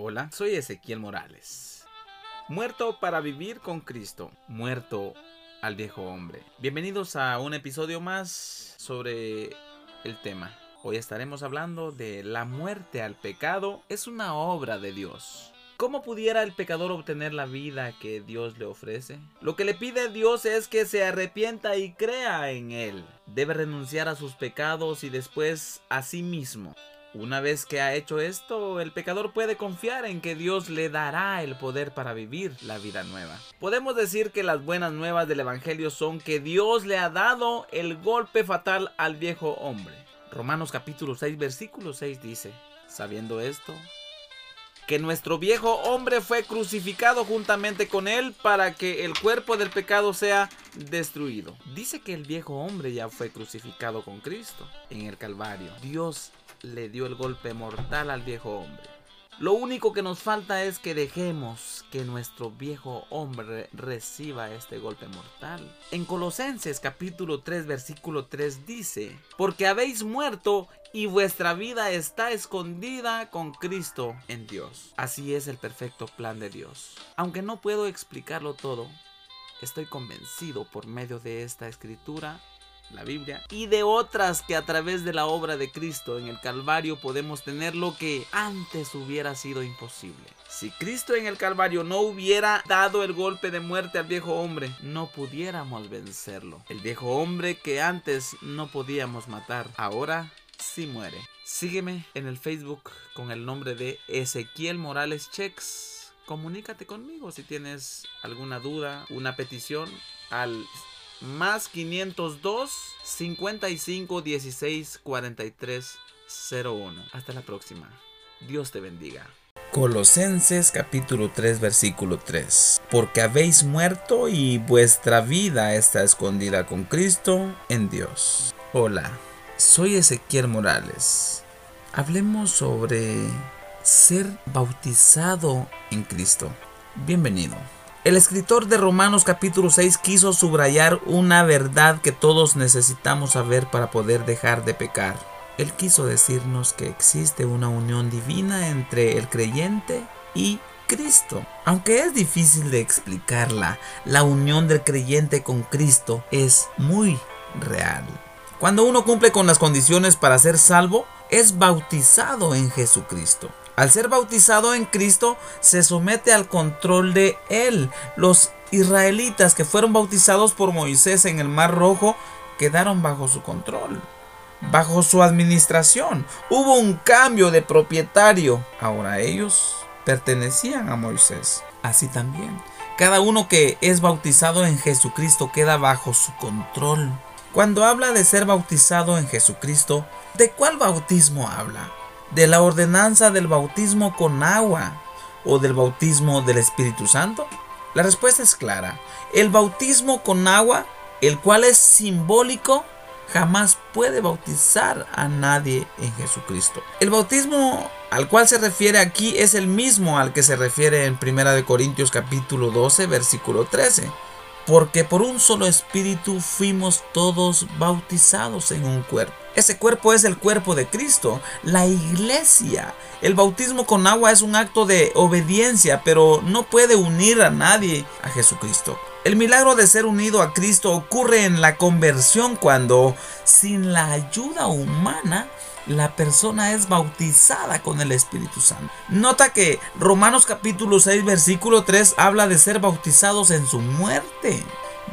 Hola, soy Ezequiel Morales. Muerto para vivir con Cristo. Muerto al viejo hombre. Bienvenidos a un episodio más sobre el tema. Hoy estaremos hablando de la muerte al pecado es una obra de Dios. ¿Cómo pudiera el pecador obtener la vida que Dios le ofrece? Lo que le pide Dios es que se arrepienta y crea en Él. Debe renunciar a sus pecados y después a sí mismo. Una vez que ha hecho esto, el pecador puede confiar en que Dios le dará el poder para vivir la vida nueva. Podemos decir que las buenas nuevas del Evangelio son que Dios le ha dado el golpe fatal al viejo hombre. Romanos capítulo 6 versículo 6 dice, sabiendo esto, que nuestro viejo hombre fue crucificado juntamente con él para que el cuerpo del pecado sea destruido. Dice que el viejo hombre ya fue crucificado con Cristo en el Calvario. Dios le dio el golpe mortal al viejo hombre. Lo único que nos falta es que dejemos que nuestro viejo hombre reciba este golpe mortal. En Colosenses capítulo 3 versículo 3 dice, porque habéis muerto y vuestra vida está escondida con Cristo en Dios. Así es el perfecto plan de Dios. Aunque no puedo explicarlo todo, estoy convencido por medio de esta escritura la Biblia, y de otras que a través de la obra de Cristo en el Calvario podemos tener lo que antes hubiera sido imposible. Si Cristo en el Calvario no hubiera dado el golpe de muerte al viejo hombre, no pudiéramos vencerlo. El viejo hombre que antes no podíamos matar, ahora sí muere. Sígueme en el Facebook con el nombre de Ezequiel Morales Chex. Comunícate conmigo si tienes alguna duda, una petición al más 502 55 16 43 01. Hasta la próxima. Dios te bendiga. Colosenses capítulo 3 versículo 3. Porque habéis muerto y vuestra vida está escondida con Cristo en Dios. Hola, soy Ezequiel Morales. Hablemos sobre ser bautizado en Cristo. Bienvenido. El escritor de Romanos capítulo 6 quiso subrayar una verdad que todos necesitamos saber para poder dejar de pecar. Él quiso decirnos que existe una unión divina entre el creyente y Cristo. Aunque es difícil de explicarla, la unión del creyente con Cristo es muy real. Cuando uno cumple con las condiciones para ser salvo, es bautizado en Jesucristo. Al ser bautizado en Cristo, se somete al control de Él. Los israelitas que fueron bautizados por Moisés en el Mar Rojo quedaron bajo su control, bajo su administración. Hubo un cambio de propietario. Ahora ellos pertenecían a Moisés. Así también. Cada uno que es bautizado en Jesucristo queda bajo su control. Cuando habla de ser bautizado en Jesucristo, ¿de cuál bautismo habla? De la ordenanza del bautismo con agua o del bautismo del Espíritu Santo? La respuesta es clara. El bautismo con agua, el cual es simbólico, jamás puede bautizar a nadie en Jesucristo. El bautismo al cual se refiere aquí es el mismo al que se refiere en 1 Corintios capítulo 12 versículo 13. Porque por un solo espíritu fuimos todos bautizados en un cuerpo ese cuerpo es el cuerpo de Cristo, la iglesia. El bautismo con agua es un acto de obediencia, pero no puede unir a nadie a Jesucristo. El milagro de ser unido a Cristo ocurre en la conversión cuando, sin la ayuda humana, la persona es bautizada con el Espíritu Santo. Nota que Romanos capítulo 6 versículo 3 habla de ser bautizados en su muerte.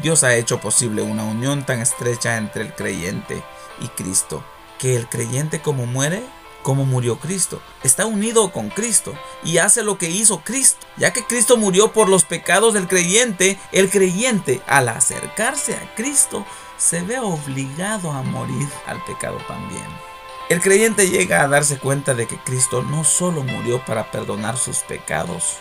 Dios ha hecho posible una unión tan estrecha entre el creyente y Cristo, que el creyente como muere, como murió Cristo, está unido con Cristo y hace lo que hizo Cristo. Ya que Cristo murió por los pecados del creyente, el creyente al acercarse a Cristo se ve obligado a morir al pecado también. El creyente llega a darse cuenta de que Cristo no solo murió para perdonar sus pecados,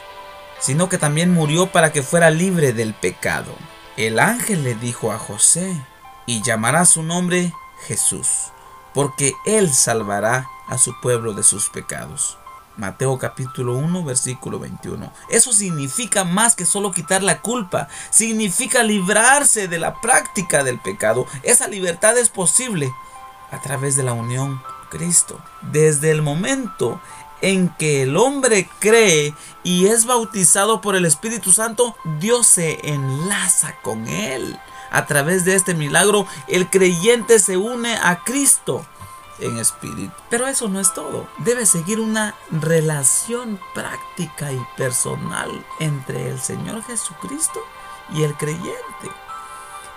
sino que también murió para que fuera libre del pecado. El ángel le dijo a José, y llamará su nombre Jesús, porque Él salvará a su pueblo de sus pecados. Mateo capítulo 1 versículo 21. Eso significa más que solo quitar la culpa, significa librarse de la práctica del pecado. Esa libertad es posible a través de la unión Cristo. Desde el momento en que el hombre cree y es bautizado por el Espíritu Santo, Dios se enlaza con él. A través de este milagro, el creyente se une a Cristo en espíritu. Pero eso no es todo. Debe seguir una relación práctica y personal entre el Señor Jesucristo y el creyente.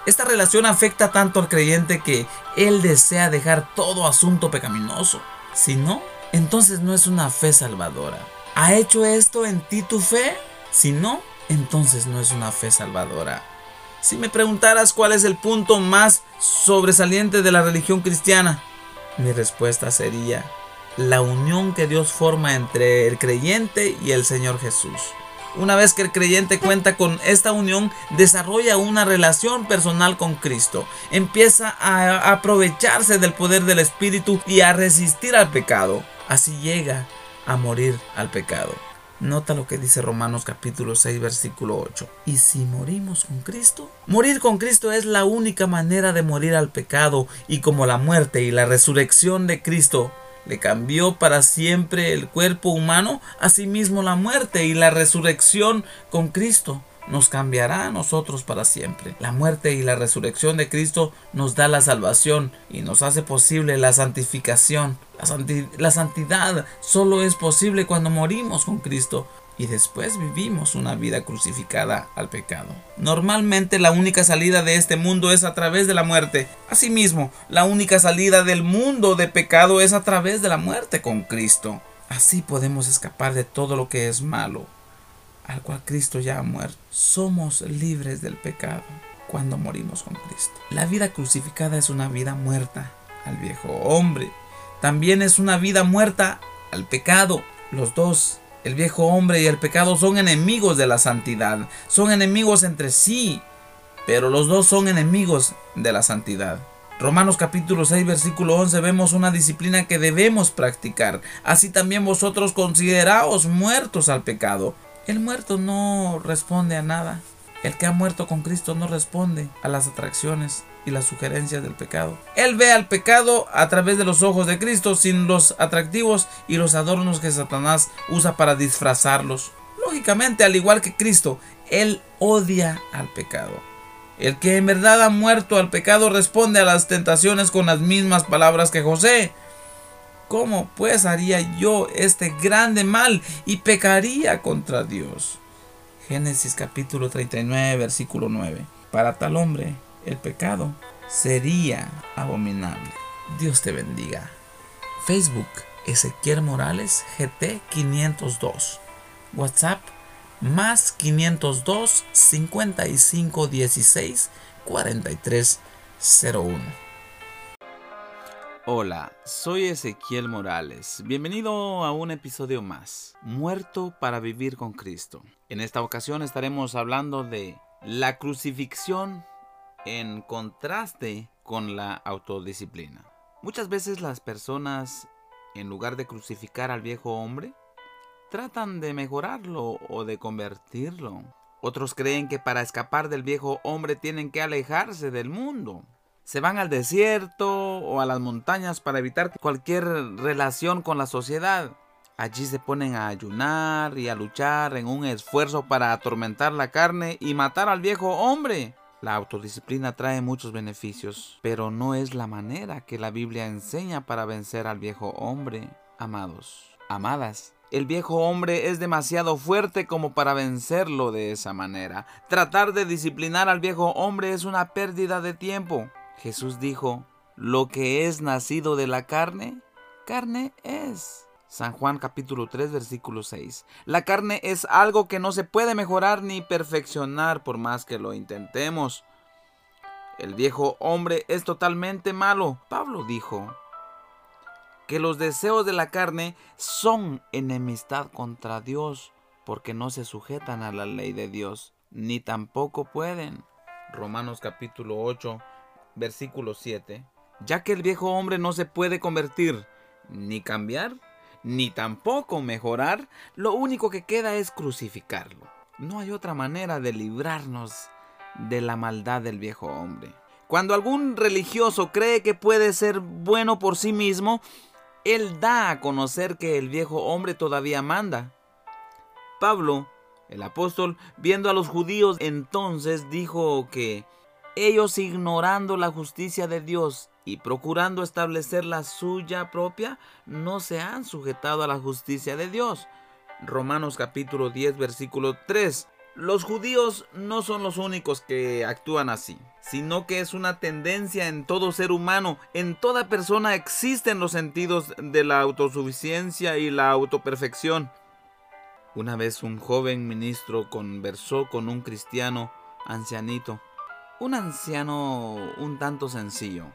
Esta relación afecta tanto al creyente que él desea dejar todo asunto pecaminoso. Si no, entonces no es una fe salvadora. ¿Ha hecho esto en ti tu fe? Si no, entonces no es una fe salvadora. Si me preguntaras cuál es el punto más sobresaliente de la religión cristiana, mi respuesta sería la unión que Dios forma entre el creyente y el Señor Jesús. Una vez que el creyente cuenta con esta unión, desarrolla una relación personal con Cristo. Empieza a aprovecharse del poder del Espíritu y a resistir al pecado. Así llega a morir al pecado. Nota lo que dice Romanos capítulo 6 versículo 8. ¿Y si morimos con Cristo? Morir con Cristo es la única manera de morir al pecado y como la muerte y la resurrección de Cristo le cambió para siempre el cuerpo humano, asimismo la muerte y la resurrección con Cristo nos cambiará a nosotros para siempre. La muerte y la resurrección de Cristo nos da la salvación y nos hace posible la santificación. La, santidad solo es posible cuando morimos con Cristo y después vivimos una vida crucificada al pecado. Normalmente la única salida de este mundo es a través de la muerte. Asimismo, la única salida del mundo de pecado es a través de la muerte con Cristo. Así podemos escapar de todo lo que es malo al cual Cristo ya ha muerto. Somos libres del pecado cuando morimos con Cristo. La vida crucificada es una vida muerta al viejo hombre. También es una vida muerta al pecado. Los dos, el viejo hombre y el pecado, son enemigos de la santidad. Son enemigos entre sí. Pero los dos son enemigos de la santidad. Romanos capítulo 6 versículo 11 vemos una disciplina que debemos practicar. Así también vosotros consideraos muertos al pecado el muerto no responde a nada. El que ha muerto con Cristo no responde a las atracciones y las sugerencias del pecado. Él ve al pecado a través de los ojos de Cristo sin los atractivos y los adornos que Satanás usa para disfrazarlos. Lógicamente, al igual que Cristo, Él odia al pecado. El que en verdad ha muerto al pecado responde a las tentaciones con las mismas palabras que José. ¿Cómo pues haría yo este grande mal y pecaría contra Dios? Génesis capítulo 39, versículo 9. Para tal hombre, el pecado sería abominable. Dios te bendiga. Facebook, Ezequiel Morales, GT 502. WhatsApp, más 502 55 16 43 01. Hola, soy Ezequiel Morales. Bienvenido a un episodio más, Muerto para vivir con Cristo. En esta ocasión estaremos hablando de la crucifixión en contraste con la autodisciplina. Muchas veces las personas, en lugar de crucificar al viejo hombre, tratan de mejorarlo o de convertirlo. Otros creen que para escapar del viejo hombre tienen que alejarse del mundo se van al desierto o a las montañas para evitar cualquier relación con la sociedad. Allí se ponen a ayunar y a luchar en un esfuerzo para atormentar la carne y matar al viejo hombre. La autodisciplina trae muchos beneficios, pero no es la manera que la Biblia enseña para vencer al viejo hombre, amados, amadas. El viejo hombre es demasiado fuerte como para vencerlo de esa manera. Tratar de disciplinar al viejo hombre es una pérdida de tiempo. Jesús dijo, lo que es nacido de la carne, carne es. San Juan capítulo 3 versículo 6. La carne es algo que no se puede mejorar ni perfeccionar por más que lo intentemos. El viejo hombre es totalmente malo. Pablo dijo que los deseos de la carne son enemistad contra Dios porque no se sujetan a la ley de Dios, ni tampoco pueden. Romanos capítulo 8 versículo 7, ya que el viejo hombre no se puede convertir, ni cambiar, ni tampoco mejorar, lo único que queda es crucificarlo. No hay otra manera de librarnos de la maldad del viejo hombre. Cuando algún religioso cree que puede ser bueno por sí mismo, Él da a conocer que el viejo hombre todavía manda. Pablo, el apóstol, viendo a los judíos entonces, dijo que ellos ignorando la justicia de Dios y procurando establecer la suya propia, no se han sujetado a la justicia de Dios. Romanos capítulo 10 versículo 3. Los judíos no son los únicos que actúan así, sino que es una tendencia en todo ser humano. En toda persona existen los sentidos de la autosuficiencia y la autoperfección. Una vez un joven ministro conversó con un cristiano ancianito, un anciano un tanto sencillo.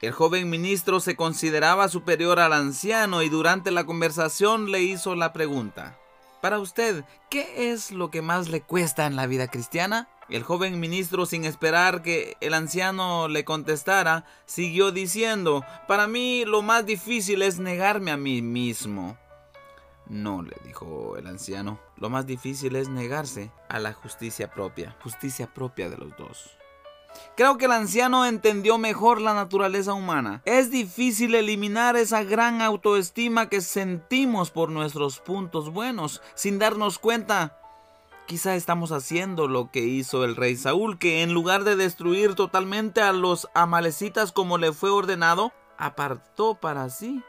El joven ministro se consideraba superior al anciano y durante la conversación le hizo la pregunta, para usted, ¿qué es lo que más le cuesta en la vida cristiana? El joven ministro, sin esperar que el anciano le contestara, siguió diciendo, para mí lo más difícil es negarme a mí mismo. No, le dijo el anciano, lo más difícil es negarse a la justicia propia, justicia propia de los dos. Creo que el anciano entendió mejor la naturaleza humana. Es difícil eliminar esa gran autoestima que sentimos por nuestros puntos buenos sin darnos cuenta. Quizá estamos haciendo lo que hizo el rey Saúl, que en lugar de destruir totalmente a los amalecitas como le fue ordenado, apartó para sí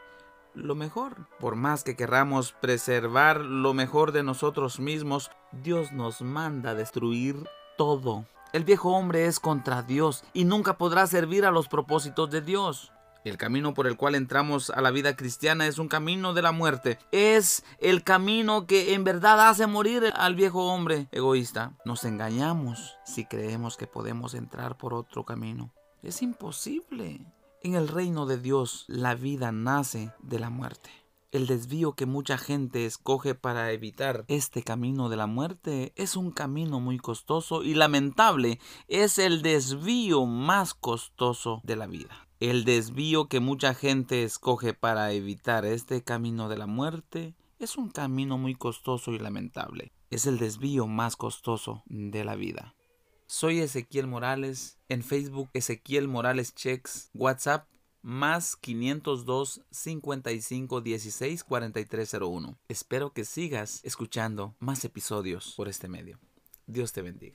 lo mejor. Por más que querramos preservar lo mejor de nosotros mismos, Dios nos manda destruir todo. El viejo hombre es contra Dios y nunca podrá servir a los propósitos de Dios. El camino por el cual entramos a la vida cristiana es un camino de la muerte. Es el camino que en verdad hace morir al viejo hombre egoísta. Nos engañamos si creemos que podemos entrar por otro camino. Es imposible. En el reino de Dios la vida nace de la muerte. El desvío que mucha gente escoge para evitar este camino de la muerte es un camino muy costoso y lamentable. Es el desvío más costoso de la vida. El desvío que mucha gente escoge para evitar este camino de la muerte es un camino muy costoso y lamentable. Es el desvío más costoso de la vida. Soy Ezequiel Morales, en Facebook Ezequiel Morales Checks, WhatsApp más 502 55 16 4301. Espero que sigas escuchando más episodios por este medio. Dios te bendiga.